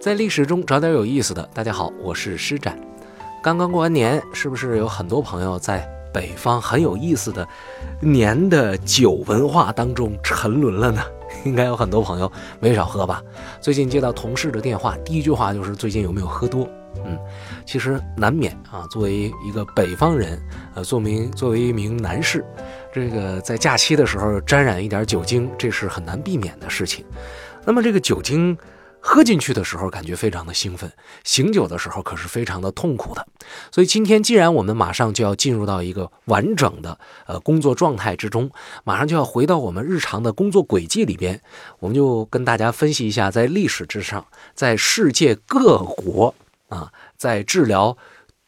在历史中找点有意思的。大家好，我是施展。刚刚过完年，是不是有很多朋友在北方很有意思的年的酒文化当中沉沦了呢？应该有很多朋友没少喝吧？最近接到同事的电话，第一句话就是最近有没有喝多？嗯，其实难免啊。作为一个北方人，呃，作为作为一名男士，这个在假期的时候沾染一点酒精，这是很难避免的事情。那么这个酒精喝进去的时候，感觉非常的兴奋；醒酒的时候，可是非常的痛苦的。所以今天，既然我们马上就要进入到一个完整的呃工作状态之中，马上就要回到我们日常的工作轨迹里边，我们就跟大家分析一下，在历史之上，在世界各国啊，在治疗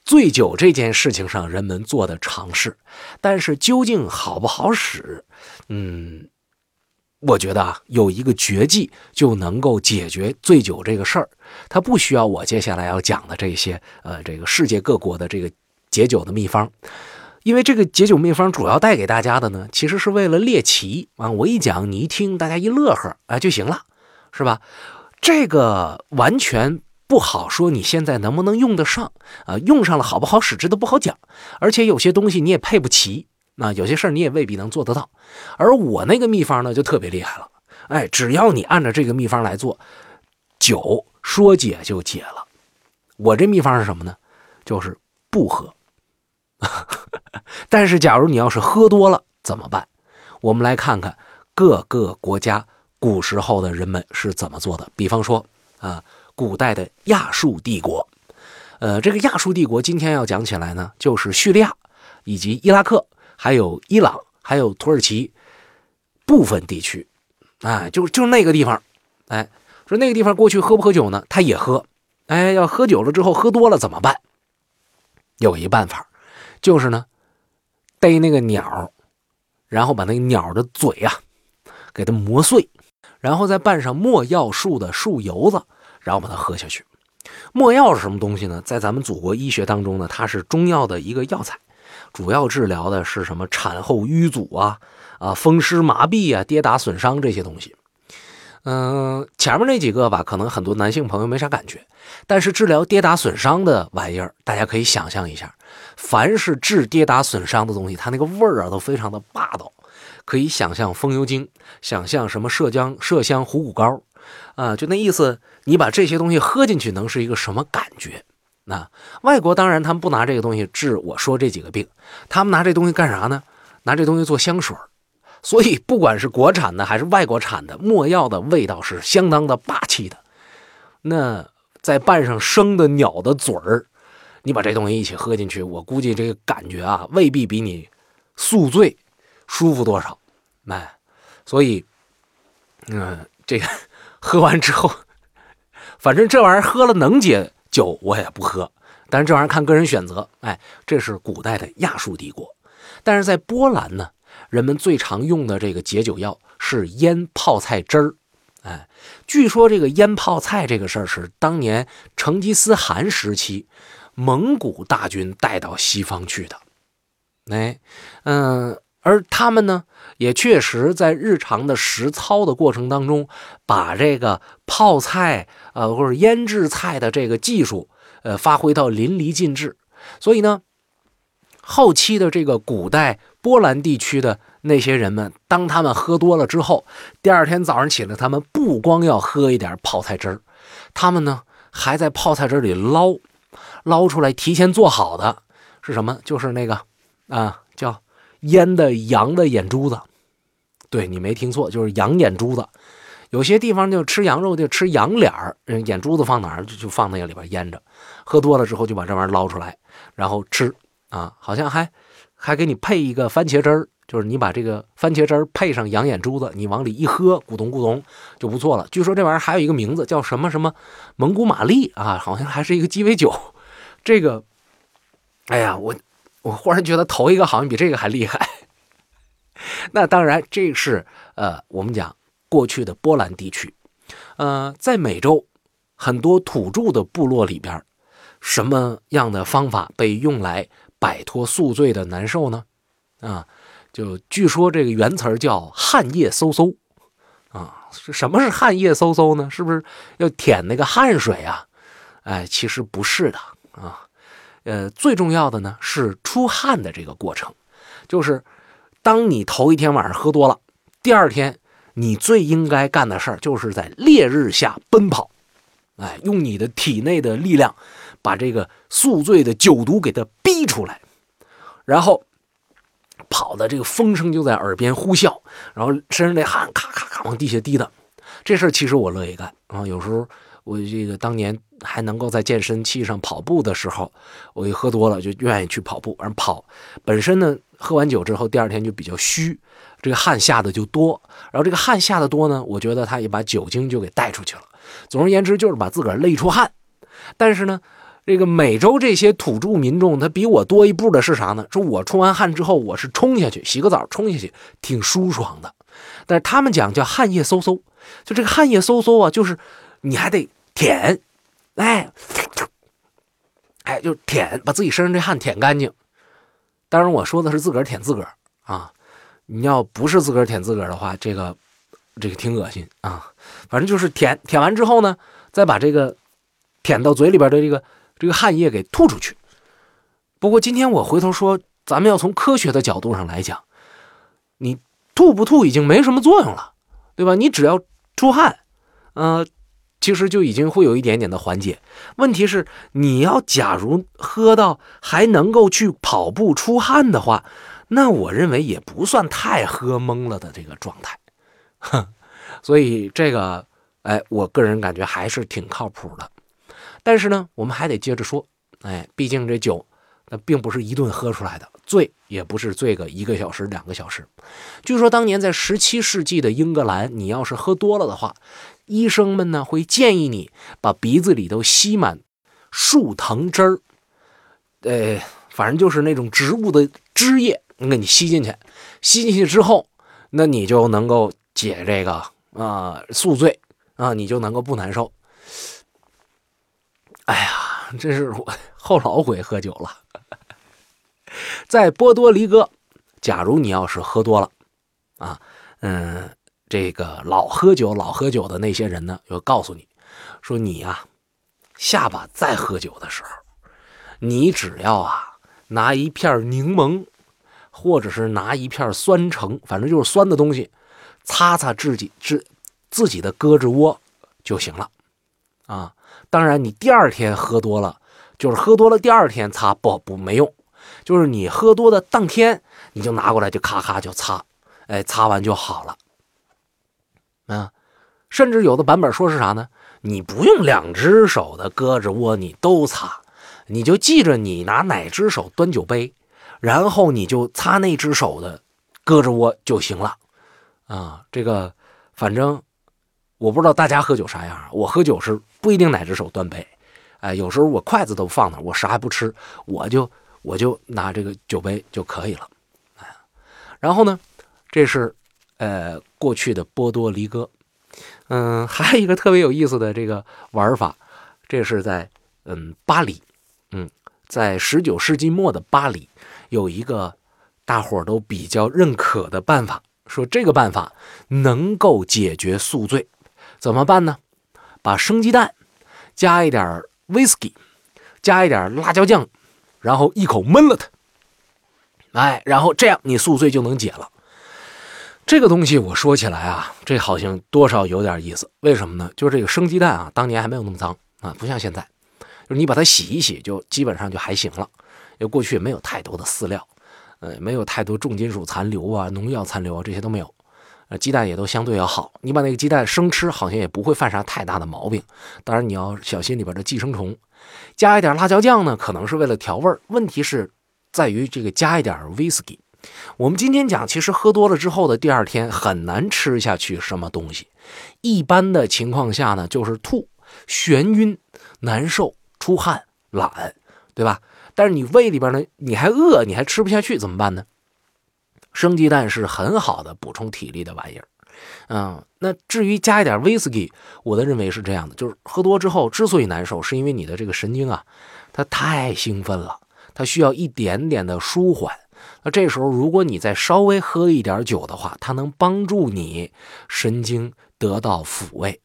醉酒这件事情上，人们做的尝试。但是究竟好不好使？嗯。我觉得啊，有一个绝技就能够解决醉酒这个事儿，它不需要我接下来要讲的这些呃，这个世界各国的这个解酒的秘方，因为这个解酒秘方主要带给大家的呢，其实是为了猎奇啊。我一讲，你一听，大家一乐呵啊就行了，是吧？这个完全不好说，你现在能不能用得上啊？用上了好不好使，这都不好讲，而且有些东西你也配不齐。那有些事儿你也未必能做得到，而我那个秘方呢就特别厉害了，哎，只要你按照这个秘方来做，酒说解就解了。我这秘方是什么呢？就是不喝。但是假如你要是喝多了怎么办？我们来看看各个国家古时候的人们是怎么做的。比方说啊，古代的亚述帝国，呃，这个亚述帝国今天要讲起来呢，就是叙利亚以及伊拉克。还有伊朗，还有土耳其部分地区，哎，就就那个地方，哎，说那个地方过去喝不喝酒呢？他也喝，哎，要喝酒了之后喝多了怎么办？有一办法，就是呢，逮那个鸟，然后把那个鸟的嘴啊给它磨碎，然后再拌上没药树的树油子，然后把它喝下去。没药是什么东西呢？在咱们祖国医学当中呢，它是中药的一个药材。主要治疗的是什么？产后瘀阻啊，啊，风湿麻痹啊，跌打损伤这些东西。嗯，前面那几个吧，可能很多男性朋友没啥感觉。但是治疗跌打损伤的玩意儿，大家可以想象一下，凡是治跌打损伤的东西，它那个味儿啊，都非常的霸道。可以想象风油精，想象什么麝香麝香虎骨膏，啊，就那意思。你把这些东西喝进去，能是一个什么感觉？那外国当然他们不拿这个东西治我说这几个病，他们拿这东西干啥呢？拿这东西做香水所以不管是国产的还是外国产的，墨药的味道是相当的霸气的。那再拌上生的鸟的嘴儿，你把这东西一起喝进去，我估计这个感觉啊，未必比你宿醉舒服多少。哎，所以，嗯，这个 喝完之后，反正这玩意儿喝了能解。酒我也不喝，但是这玩意儿看个人选择。哎，这是古代的亚述帝国，但是在波兰呢，人们最常用的这个解酒药是腌泡菜汁儿。哎，据说这个腌泡菜这个事儿是当年成吉思汗时期蒙古大军带到西方去的。哎，嗯，而他们呢，也确实在日常的实操的过程当中，把这个泡菜。呃，或者腌制菜的这个技术，呃，发挥到淋漓尽致。所以呢，后期的这个古代波兰地区的那些人们，当他们喝多了之后，第二天早上起来，他们不光要喝一点泡菜汁儿，他们呢还在泡菜汁里捞，捞出来提前做好的是什么？就是那个啊，叫腌的羊的眼珠子。对你没听错，就是羊眼珠子。有些地方就吃羊肉，就吃羊脸儿，眼珠子放哪儿就就放那个里边腌着。喝多了之后就把这玩意儿捞出来，然后吃啊，好像还还给你配一个番茄汁儿，就是你把这个番茄汁儿配上羊眼珠子，你往里一喝，咕咚咕咚就不错了。据说这玩意儿还有一个名字叫什么什么蒙古玛丽啊，好像还是一个鸡尾酒。这个，哎呀，我我忽然觉得头一个好像比这个还厉害。那当然，这是呃，我们讲。过去的波兰地区，呃，在美洲很多土著的部落里边，什么样的方法被用来摆脱宿醉的难受呢？啊，就据说这个原词叫“汗液嗖嗖”，啊。什么是汗液嗖嗖呢？是不是要舔那个汗水啊？哎，其实不是的啊。呃，最重要的呢是出汗的这个过程，就是当你头一天晚上喝多了，第二天你最应该干的事儿就是在烈日下奔跑，哎，用你的体内的力量把这个宿醉的酒毒给它逼出来，然后。跑的这个风声就在耳边呼啸，然后身上那汗咔咔咔往地下滴的，这事儿其实我乐意干啊。有时候我这个当年还能够在健身器上跑步的时候，我一喝多了就愿意去跑步。而跑本身呢，喝完酒之后第二天就比较虚，这个汗下的就多。然后这个汗下的多呢，我觉得他也把酒精就给带出去了。总而言之，就是把自个儿累出汗。但是呢。这个美洲这些土著民众，他比我多一步的是啥呢？说我出完汗之后，我是冲下去洗个澡，冲下去挺舒爽的。但是他们讲叫汗液嗖嗖，就这个汗液嗖嗖啊，就是你还得舔，哎，哎，就舔，把自己身上这汗舔干净。当然我说的是自个儿舔自个儿啊，你要不是自个儿舔自个儿的话，这个这个挺恶心啊。反正就是舔，舔完之后呢，再把这个舔到嘴里边的这个。这个汗液给吐出去。不过今天我回头说，咱们要从科学的角度上来讲，你吐不吐已经没什么作用了，对吧？你只要出汗，呃，其实就已经会有一点点的缓解。问题是，你要假如喝到还能够去跑步出汗的话，那我认为也不算太喝懵了的这个状态。哼，所以这个，哎，我个人感觉还是挺靠谱的。但是呢，我们还得接着说，哎，毕竟这酒那并不是一顿喝出来的，醉也不是醉个一个小时、两个小时。据说当年在十七世纪的英格兰，你要是喝多了的话，医生们呢会建议你把鼻子里头吸满树藤汁儿，呃，反正就是那种植物的汁液，能给你吸进去。吸进去之后，那你就能够解这个啊宿醉啊，你就能够不难受。哎呀，这是我后老悔喝酒了。在波多黎各，假如你要是喝多了，啊，嗯，这个老喝酒、老喝酒的那些人呢，就告诉你，说你呀，下巴再喝酒的时候，你只要啊拿一片柠檬，或者是拿一片酸橙，反正就是酸的东西，擦擦自己自自己的胳肢窝就行了，啊。当然，你第二天喝多了，就是喝多了第二天擦不不没用，就是你喝多的当天你就拿过来就咔咔就擦，哎，擦完就好了。啊，甚至有的版本说是啥呢？你不用两只手的胳肢窝你都擦，你就记着你拿哪只手端酒杯，然后你就擦那只手的胳肢窝就行了。啊，这个反正。我不知道大家喝酒啥样，我喝酒是不一定哪只手端杯，哎，有时候我筷子都放那，我啥也不吃，我就我就拿这个酒杯就可以了，哎，然后呢，这是呃过去的波多黎各，嗯，还有一个特别有意思的这个玩法，这是在嗯巴黎，嗯，在十九世纪末的巴黎有一个大伙都比较认可的办法，说这个办法能够解决宿醉。怎么办呢？把生鸡蛋加一点 whisky，加一点辣椒酱，然后一口闷了它。哎，然后这样你宿醉就能解了。这个东西我说起来啊，这好像多少有点意思。为什么呢？就是这个生鸡蛋啊，当年还没有那么脏啊，不像现在，就是你把它洗一洗，就基本上就还行了。因为过去也没有太多的饲料，呃，没有太多重金属残留啊、农药残留啊，这些都没有。呃，鸡蛋也都相对要好，你把那个鸡蛋生吃，好像也不会犯啥太大的毛病。当然，你要小心里边的寄生虫。加一点辣椒酱呢，可能是为了调味儿。问题是在于这个加一点 whisky。我们今天讲，其实喝多了之后的第二天很难吃下去什么东西。一般的情况下呢，就是吐、眩晕、难受、出汗、懒，对吧？但是你胃里边呢，你还饿，你还吃不下去，怎么办呢？生鸡蛋是很好的补充体力的玩意儿，嗯，那至于加一点威士忌，我的认为是这样的，就是喝多之后之所以难受，是因为你的这个神经啊，它太兴奋了，它需要一点点的舒缓，那这时候如果你再稍微喝一点酒的话，它能帮助你神经得到抚慰。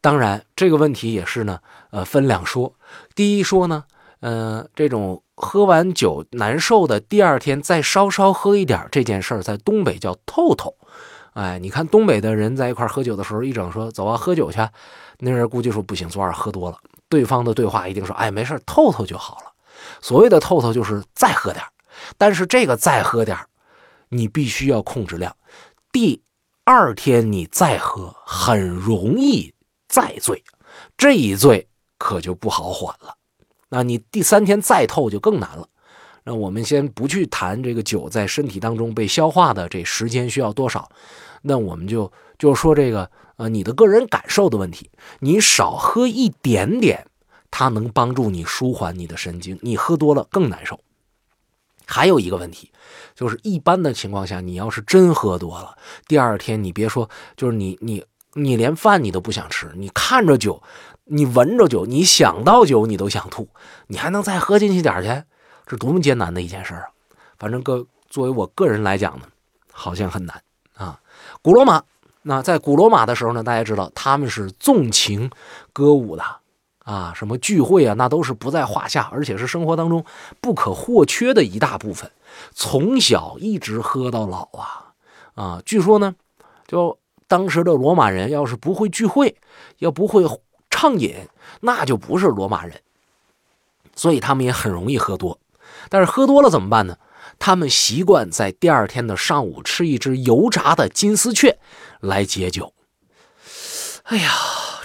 当然，这个问题也是呢，呃，分两说。第一说呢，呃，这种喝完酒难受的，第二天再稍稍喝一点这件事，在东北叫透透。哎，你看东北的人在一块喝酒的时候，一整说走啊，喝酒去。那人估计说不行，昨晚喝多了。对方的对话一定说，哎，没事，透透就好了。所谓的透透就是再喝点但是这个再喝点你必须要控制量。第二天你再喝，很容易再醉，这一醉可就不好缓了。那你第三天再透就更难了。那我们先不去谈这个酒在身体当中被消化的这时间需要多少，那我们就就说这个呃你的个人感受的问题，你少喝一点点。它能帮助你舒缓你的神经，你喝多了更难受。还有一个问题，就是一般的情况下，你要是真喝多了，第二天你别说，就是你你你连饭你都不想吃，你看着酒，你闻着酒，你想到酒你都想吐，你还能再喝进去点去？这多么艰难的一件事啊！反正个作为我个人来讲呢，好像很难啊。古罗马，那在古罗马的时候呢，大家知道他们是纵情歌舞的。啊，什么聚会啊，那都是不在话下，而且是生活当中不可或缺的一大部分。从小一直喝到老啊啊！据说呢，就当时的罗马人要是不会聚会，要不会畅饮，那就不是罗马人。所以他们也很容易喝多。但是喝多了怎么办呢？他们习惯在第二天的上午吃一只油炸的金丝雀来解酒。哎呀，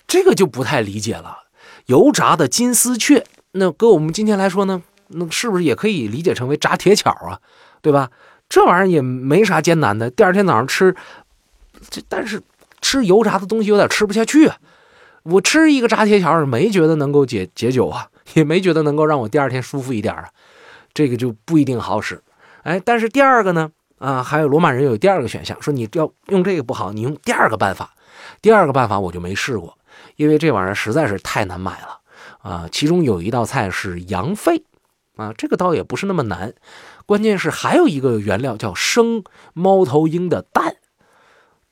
这个就不太理解了。油炸的金丝雀，那搁我们今天来说呢，那是不是也可以理解成为炸铁巧啊？对吧？这玩意儿也没啥艰难的。第二天早上吃，这但是吃油炸的东西有点吃不下去啊。我吃一个炸铁巧，没觉得能够解解酒啊，也没觉得能够让我第二天舒服一点啊。这个就不一定好使。哎，但是第二个呢，啊，还有罗马人有第二个选项，说你要用这个不好，你用第二个办法。第二个办法我就没试过。因为这玩意儿实在是太难买了啊！其中有一道菜是羊肺啊，这个倒也不是那么难，关键是还有一个原料叫生猫头鹰的蛋，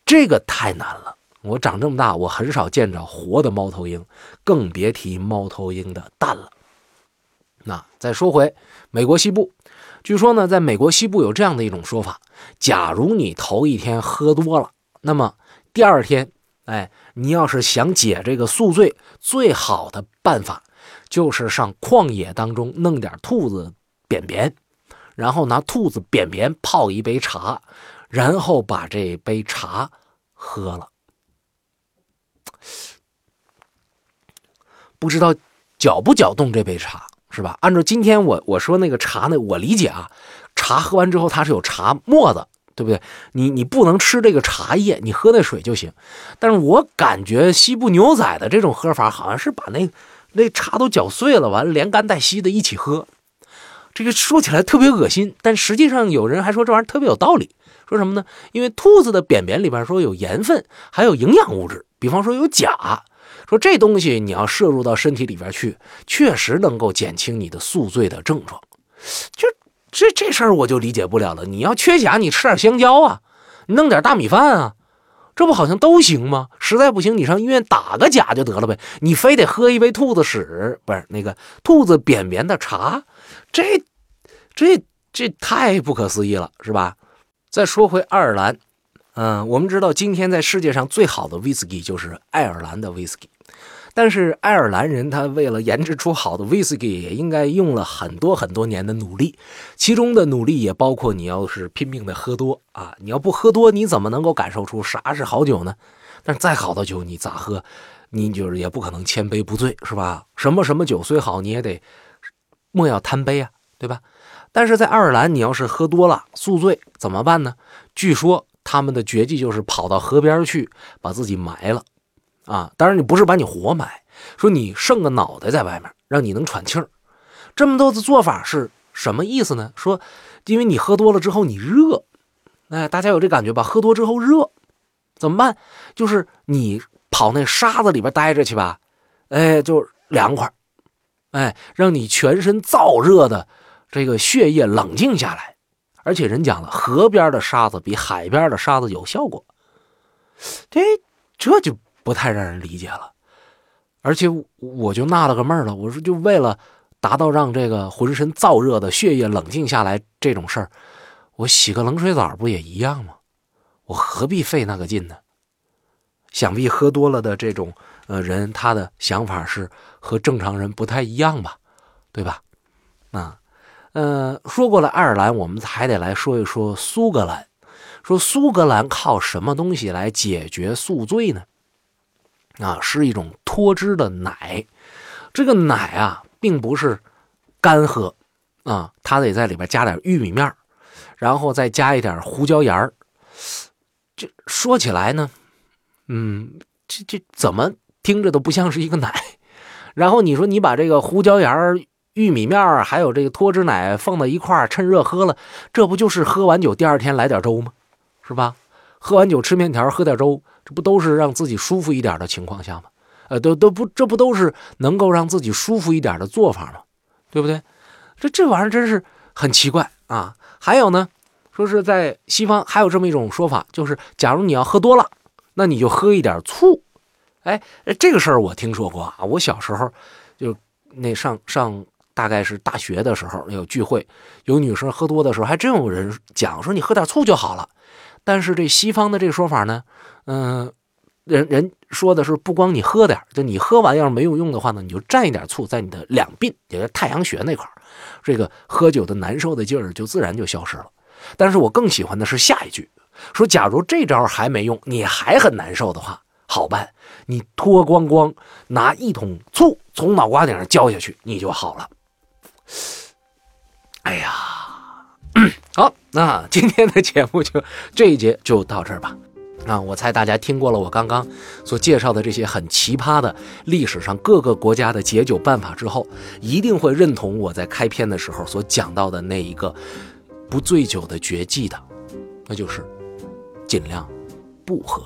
这个太难了。我长这么大，我很少见着活的猫头鹰，更别提猫头鹰的蛋了。那再说回美国西部，据说呢，在美国西部有这样的一种说法：假如你头一天喝多了，那么第二天。哎，你要是想解这个宿醉，最好的办法就是上旷野当中弄点兔子便便，然后拿兔子便便泡一杯茶，然后把这杯茶喝了。不知道搅不搅动这杯茶是吧？按照今天我我说那个茶呢，我理解啊，茶喝完之后它是有茶沫子。对不对？你你不能吃这个茶叶，你喝那水就行。但是我感觉西部牛仔的这种喝法，好像是把那那茶都搅碎了，完了连干带稀的一起喝。这个说起来特别恶心，但实际上有人还说这玩意儿特别有道理。说什么呢？因为兔子的便便里边说有盐分，还有营养物质，比方说有钾。说这东西你要摄入到身体里边去，确实能够减轻你的宿醉的症状。就。这这事儿我就理解不了了。你要缺钾，你吃点香蕉啊，弄点大米饭啊，这不好像都行吗？实在不行，你上医院打个钾就得了呗。你非得喝一杯兔子屎，不是那个兔子便便的茶，这这这太不可思议了，是吧？再说回爱尔兰，嗯，我们知道今天在世界上最好的威士忌就是爱尔兰的威士忌。但是爱尔兰人他为了研制出好的威士忌，也应该用了很多很多年的努力，其中的努力也包括你要是拼命的喝多啊，你要不喝多，你怎么能够感受出啥是好酒呢？但是再好的酒你咋喝，你就是也不可能千杯不醉，是吧？什么什么酒虽好，你也得莫要贪杯啊，对吧？但是在爱尔兰，你要是喝多了宿醉怎么办呢？据说他们的绝技就是跑到河边去把自己埋了。啊，当然你不是把你活埋，说你剩个脑袋在外面，让你能喘气儿。这么多的做法是什么意思呢？说，因为你喝多了之后你热，哎，大家有这感觉吧？喝多之后热，怎么办？就是你跑那沙子里边待着去吧，哎，就凉快，哎，让你全身燥热的这个血液冷静下来，而且人讲了，河边的沙子比海边的沙子有效果。这这就不太让人理解了。而且我就纳了个闷了，我说就为了达到让这个浑身燥热的血液冷静下来这种事儿，我洗个冷水澡不也一样吗？我何必费那个劲呢？想必喝多了的这种呃人，他的想法是和正常人不太一样吧，对吧？啊，呃，说过了爱尔兰，我们还得来说一说苏格兰。说苏格兰靠什么东西来解决宿醉呢？啊，是一种脱脂的奶。这个奶啊，并不是干喝啊，它得在里边加点玉米面然后再加一点胡椒盐儿。这说起来呢。嗯，这这怎么听着都不像是一个奶。然后你说你把这个胡椒盐、玉米面还有这个脱脂奶放到一块趁热喝了，这不就是喝完酒第二天来点粥吗？是吧？喝完酒吃面条，喝点粥，不都是让自己舒服一点的情况下吗？呃，都都不，这不都是能够让自己舒服一点的做法吗？对不对？这这玩意儿真是很奇怪啊！还有呢，说是在西方还有这么一种说法，就是假如你要喝多了。那你就喝一点醋，哎，这个事儿我听说过啊。我小时候就那上上大概是大学的时候有聚会，有女生喝多的时候，还真有人讲说你喝点醋就好了。但是这西方的这个说法呢，嗯，人人说的是不光你喝点，就你喝完要是没有用的话呢，你就蘸一点醋在你的两鬓，也就是太阳穴那块这个喝酒的难受的劲儿就自然就消失了。但是我更喜欢的是下一句。说，假如这招还没用，你还很难受的话，好办，你脱光光，拿一桶醋从脑瓜顶上浇下去，你就好了。哎呀，好，那今天的节目就这一节就到这儿吧。啊，我猜大家听过了我刚刚所介绍的这些很奇葩的历史上各个国家的解酒办法之后，一定会认同我在开篇的时候所讲到的那一个不醉酒的绝技的，那就是。尽量不喝。